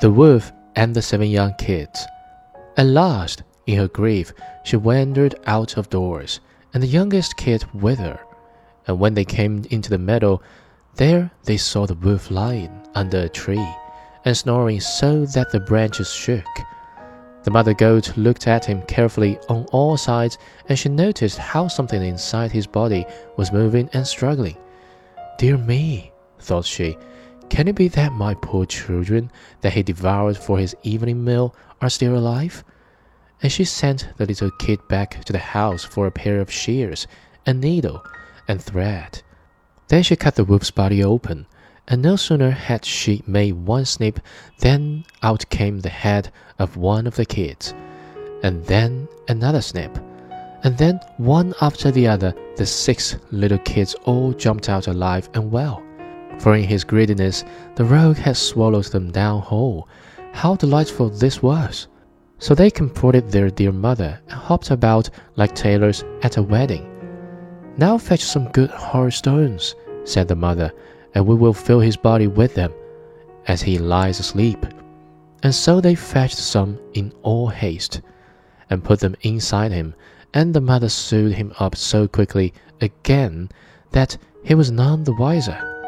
The Wolf and the Seven Young Kids. At last, in her grief, she wandered out of doors, and the youngest kid with her. And when they came into the meadow, there they saw the wolf lying under a tree, and snoring so that the branches shook. The mother goat looked at him carefully on all sides, and she noticed how something inside his body was moving and struggling. Dear me, thought she, can it be that my poor children that he devoured for his evening meal are still alive? And she sent the little kid back to the house for a pair of shears, a needle, and thread. Then she cut the wolf's body open, and no sooner had she made one snip than out came the head of one of the kids, and then another snip, and then one after the other the six little kids all jumped out alive and well for in his greediness the rogue had swallowed them down whole. How delightful this was! So they comforted their dear mother and hopped about like tailors at a wedding. Now fetch some good hard stones, said the mother, and we will fill his body with them, as he lies asleep. And so they fetched some in all haste, and put them inside him, and the mother sewed him up so quickly again that he was none the wiser.